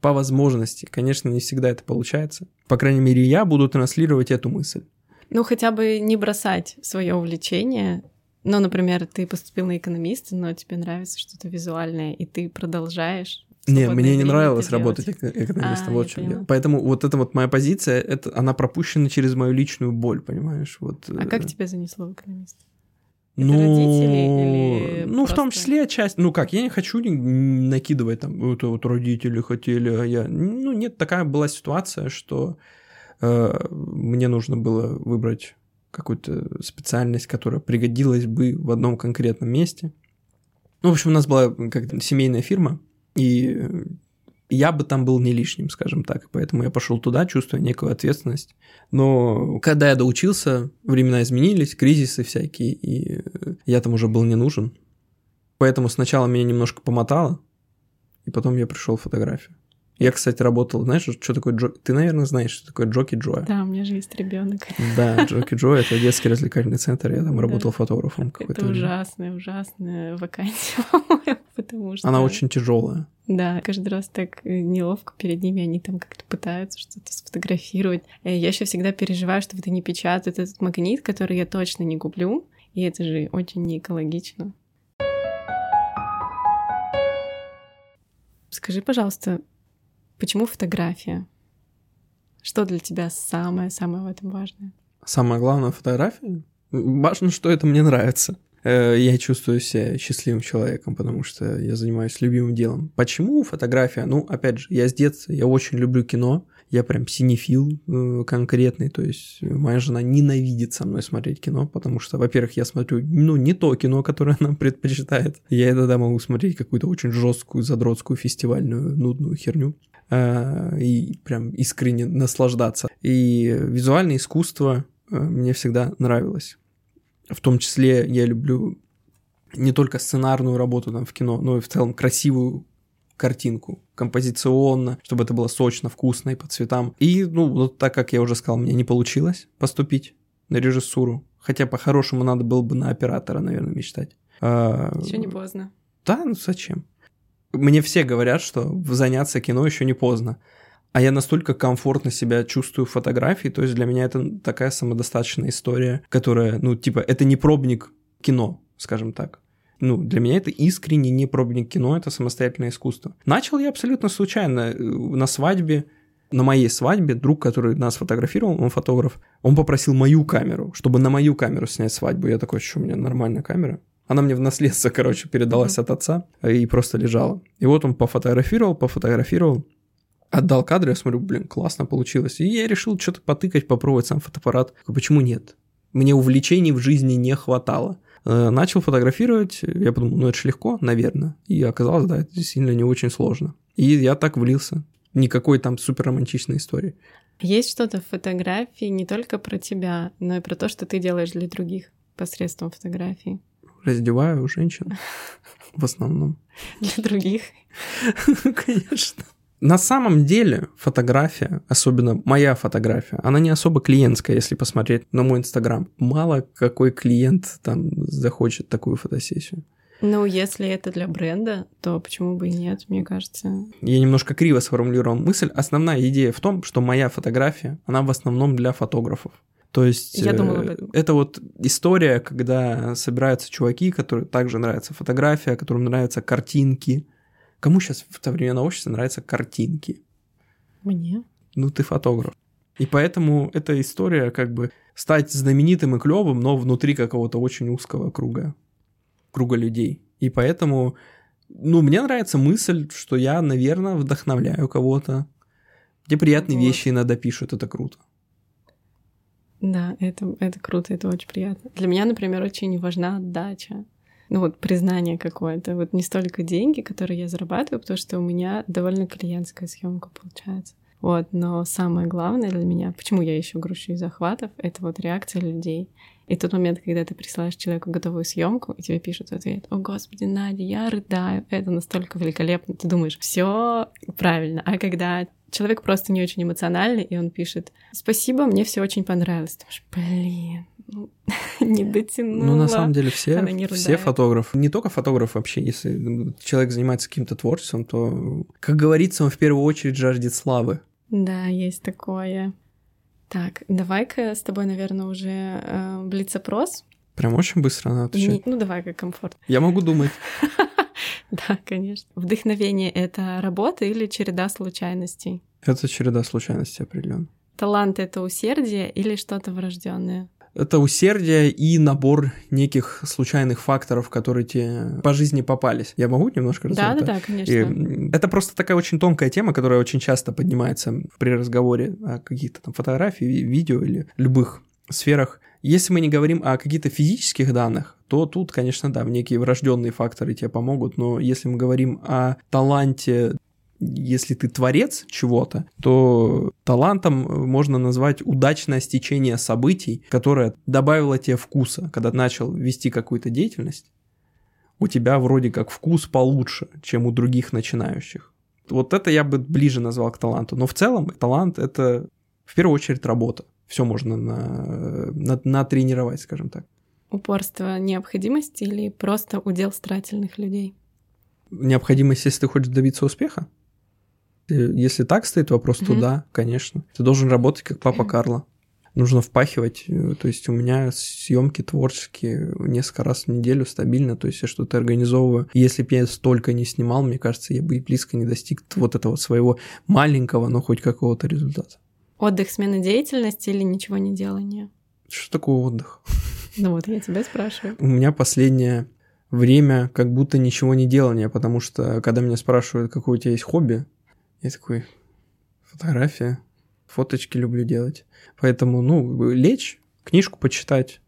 Speaker 1: по возможности. Конечно, не всегда это получается. По крайней мере, я буду транслировать эту мысль.
Speaker 2: Ну, хотя бы не бросать свое увлечение. Ну, например, ты поступил на экономиста, но тебе нравится что-то визуальное, и ты продолжаешь
Speaker 1: не, мне не нравилось работать экономистом, а, вот чем дело. Поэтому вот эта вот моя позиция, это, она пропущена через мою личную боль, понимаешь? Вот,
Speaker 2: а как э, тебя занесло в экономист?
Speaker 1: Ну, родители или ну просто... в том числе часть, ну как, я не хочу накидывать там, это вот родители хотели, а я, ну нет, такая была ситуация, что э, мне нужно было выбрать какую-то специальность, которая пригодилась бы в одном конкретном месте. Ну, в общем, у нас была как семейная фирма, и я бы там был не лишним, скажем так, поэтому я пошел туда, чувствуя некую ответственность. Но когда я доучился, времена изменились, кризисы всякие, и я там уже был не нужен. Поэтому сначала меня немножко помотало, и потом я пришел в фотографию. Я, кстати, работал, знаешь, что такое Джо... Ты, наверное, знаешь, что такое Джоки Джоя.
Speaker 2: Да, у меня же есть ребенок.
Speaker 1: Да, Джоки Джоя это детский развлекательный центр. Я там работал фотографом
Speaker 2: Это ужасная, ужасная вакансия, потому что...
Speaker 1: Она очень тяжелая.
Speaker 2: Да, каждый раз так э, неловко перед ними, они там как-то пытаются что-то сфотографировать. Э, я еще всегда переживаю, что это не печатают этот магнит, который я точно не куплю, и это же очень не экологично. Скажи, пожалуйста, Почему фотография? Что для тебя самое-самое в этом важное?
Speaker 1: Самое главное фотография? Важно, что это мне нравится. Э, я чувствую себя счастливым человеком, потому что я занимаюсь любимым делом. Почему фотография? Ну, опять же, я с детства, я очень люблю кино, я прям синефил э, конкретный, то есть моя жена ненавидит со мной смотреть кино, потому что, во-первых, я смотрю, ну, не то кино, которое она предпочитает. Я иногда могу смотреть какую-то очень жесткую, задротскую, фестивальную, нудную херню. Э, и прям искренне наслаждаться. И визуальное искусство э, мне всегда нравилось. В том числе я люблю не только сценарную работу там в кино, но и в целом красивую картинку, композиционно, чтобы это было сочно, вкусно и по цветам. И, ну, вот так как я уже сказал, мне не получилось поступить на режиссуру. Хотя по-хорошему надо было бы на оператора, наверное, мечтать.
Speaker 2: А, Еще не поздно.
Speaker 1: Да, ну зачем? Мне все говорят, что заняться кино еще не поздно. а я настолько комфортно себя чувствую в фотографии, то есть для меня это такая самодостаточная история, которая, ну, типа, это не пробник кино, скажем так. Ну, для меня это искренне не пробник кино, это самостоятельное искусство. Начал я абсолютно случайно э, на свадьбе, на моей свадьбе друг, который нас фотографировал, он фотограф, он попросил мою камеру, чтобы на мою камеру снять свадьбу. Я такой, что у меня нормальная камера. Она мне в наследство, короче, передалась mm-hmm. от отца и просто лежала. И вот он пофотографировал, пофотографировал, отдал кадры, я смотрю, блин, классно получилось. И я решил что-то потыкать, попробовать сам фотоаппарат. Почему нет? Мне увлечений в жизни не хватало. Э, начал фотографировать, я подумал, ну это же легко, наверное. И оказалось, да, это действительно не очень сложно. И я так влился. Никакой там супер романтичной истории.
Speaker 2: Есть что-то в фотографии не только про тебя, но и про то, что ты делаешь для других посредством фотографии.
Speaker 1: Раздеваю женщин в основном.
Speaker 2: Для других?
Speaker 1: Конечно. На самом деле фотография, особенно моя фотография, она не особо клиентская, если посмотреть на мой инстаграм. Мало какой клиент там захочет такую фотосессию.
Speaker 2: Ну, если это для бренда, то почему бы и нет, мне кажется.
Speaker 1: Я немножко криво сформулировал мысль. Основная идея в том, что моя фотография, она в основном для фотографов. То есть
Speaker 2: Я думала об этом.
Speaker 1: Э, это вот история, когда собираются чуваки, которые также нравится фотография, которым нравятся картинки. Кому сейчас в современном обществе нравятся картинки?
Speaker 2: Мне.
Speaker 1: Ну, ты фотограф. И поэтому эта история как бы стать знаменитым и клевым, но внутри какого-то очень узкого круга круга людей. И поэтому, ну, мне нравится мысль, что я, наверное, вдохновляю кого-то. Где приятные вот. вещи иногда пишут, это круто.
Speaker 2: Да, это, это круто, это очень приятно. Для меня, например, очень важна отдача. Ну вот признание какое-то. Вот не столько деньги, которые я зарабатываю, потому что у меня довольно клиентская съемка получается. Вот, но самое главное для меня, почему я еще грущу из захватов, это вот реакция людей. И тот момент, когда ты присылаешь человеку готовую съемку, и тебе пишут в ответ, о господи, Надя, я рыдаю, это настолько великолепно, ты думаешь, все правильно. А когда человек просто не очень эмоциональный, и он пишет, спасибо, мне все очень понравилось. Ты думаешь, блин, ну, не дотянула.
Speaker 1: Ну, на самом деле, все, все фотографы, не только фотограф вообще, если человек занимается каким-то творчеством, то, как говорится, он в первую очередь жаждет славы.
Speaker 2: Да, есть такое. Так, давай-ка с тобой, наверное, уже э, блиц-опрос.
Speaker 1: Прям очень быстро надо отвечать. Не,
Speaker 2: ну, давай, как комфорт.
Speaker 1: Я могу думать.
Speaker 2: Да, конечно. Вдохновение — это работа или череда случайностей?
Speaker 1: Это череда случайностей определенно.
Speaker 2: Талант — это усердие или что-то врожденное?
Speaker 1: Это усердие и набор неких случайных факторов, которые тебе по жизни попались. Я могу немножко
Speaker 2: рассказать? Да, да, да, конечно. И
Speaker 1: это просто такая очень тонкая тема, которая очень часто поднимается при разговоре о каких-то там фотографиях, видео или любых сферах. Если мы не говорим о каких-то физических данных, то тут, конечно, да, некие врожденные факторы тебе помогут, но если мы говорим о таланте если ты творец чего-то, то талантом можно назвать удачное стечение событий, которое добавило тебе вкуса. Когда начал вести какую-то деятельность, у тебя вроде как вкус получше, чем у других начинающих. Вот это я бы ближе назвал к таланту. Но в целом талант — это в первую очередь работа. Все можно на, на, натренировать, скажем так.
Speaker 2: Упорство необходимости или просто удел старательных людей?
Speaker 1: Необходимость, если ты хочешь добиться успеха? Если так стоит вопрос, то да, конечно. Ты должен работать как папа Карла. Нужно впахивать. Э, то есть у меня съемки творческие несколько раз в неделю стабильно. То есть я что-то организовываю. Если бы я столько не снимал, мне кажется, я бы и близко не достиг вот этого своего маленького, но хоть какого-то результата.
Speaker 2: Отдых, смена деятельности или ничего не делания?
Speaker 1: Что такое отдых?
Speaker 2: Ну вот, я тебя спрашиваю. У
Speaker 1: меня последнее время как будто ничего не делания, потому что когда меня спрашивают, какое у тебя есть хобби, я такой, фотография, фоточки люблю делать. Поэтому, ну, лечь, книжку почитать,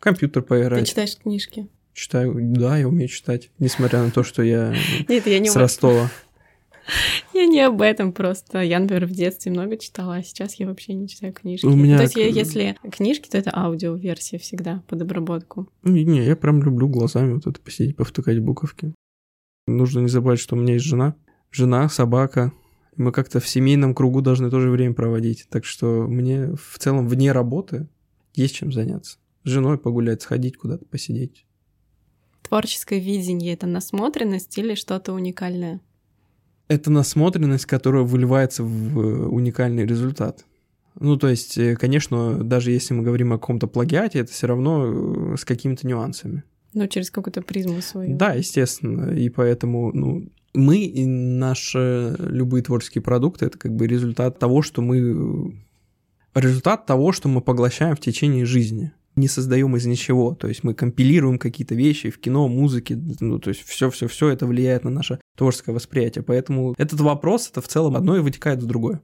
Speaker 1: компьютер поиграть.
Speaker 2: Ты читаешь книжки?
Speaker 1: Читаю, да, я умею читать, несмотря на то, что я с Ростова.
Speaker 2: Я не об этом просто. Я, например, в детстве много читала, а сейчас я вообще не читаю книжки. У меня... То есть, я, если книжки, то это аудиоверсия всегда под обработку.
Speaker 1: Не, не, я прям люблю глазами вот это посидеть, повтыкать буковки. Нужно не забывать, что у меня есть жена. Жена, собака, мы как-то в семейном кругу должны тоже время проводить. Так что мне в целом вне работы есть чем заняться. С женой погулять, сходить куда-то, посидеть.
Speaker 2: Творческое видение — это насмотренность или что-то уникальное?
Speaker 1: Это насмотренность, которая выливается в э, уникальный результат. Ну, то есть, э, конечно, даже если мы говорим о каком-то плагиате, это все равно с какими-то нюансами.
Speaker 2: Ну, через какую-то призму свою.
Speaker 1: Да, естественно. И поэтому, ну, мы и наши любые творческие продукты это как бы результат того, что мы результат того, что мы поглощаем в течение жизни. Не создаем из ничего, то есть мы компилируем какие-то вещи в кино, музыке, ну то есть все, все, все это влияет на наше творческое восприятие. Поэтому этот вопрос это в целом одно и вытекает в другое.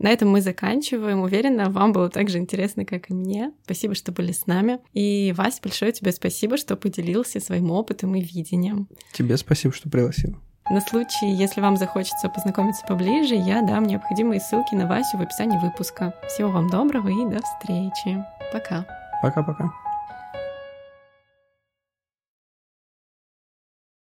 Speaker 2: На этом мы заканчиваем. Уверена, вам было так же интересно, как и мне. Спасибо, что были с нами. И, Вась, большое тебе спасибо, что поделился своим опытом и видением.
Speaker 1: Тебе спасибо, что пригласила.
Speaker 2: На случай, если вам захочется познакомиться поближе, я дам необходимые ссылки на Васю в описании выпуска. Всего вам доброго и до встречи. Пока.
Speaker 1: Пока-пока.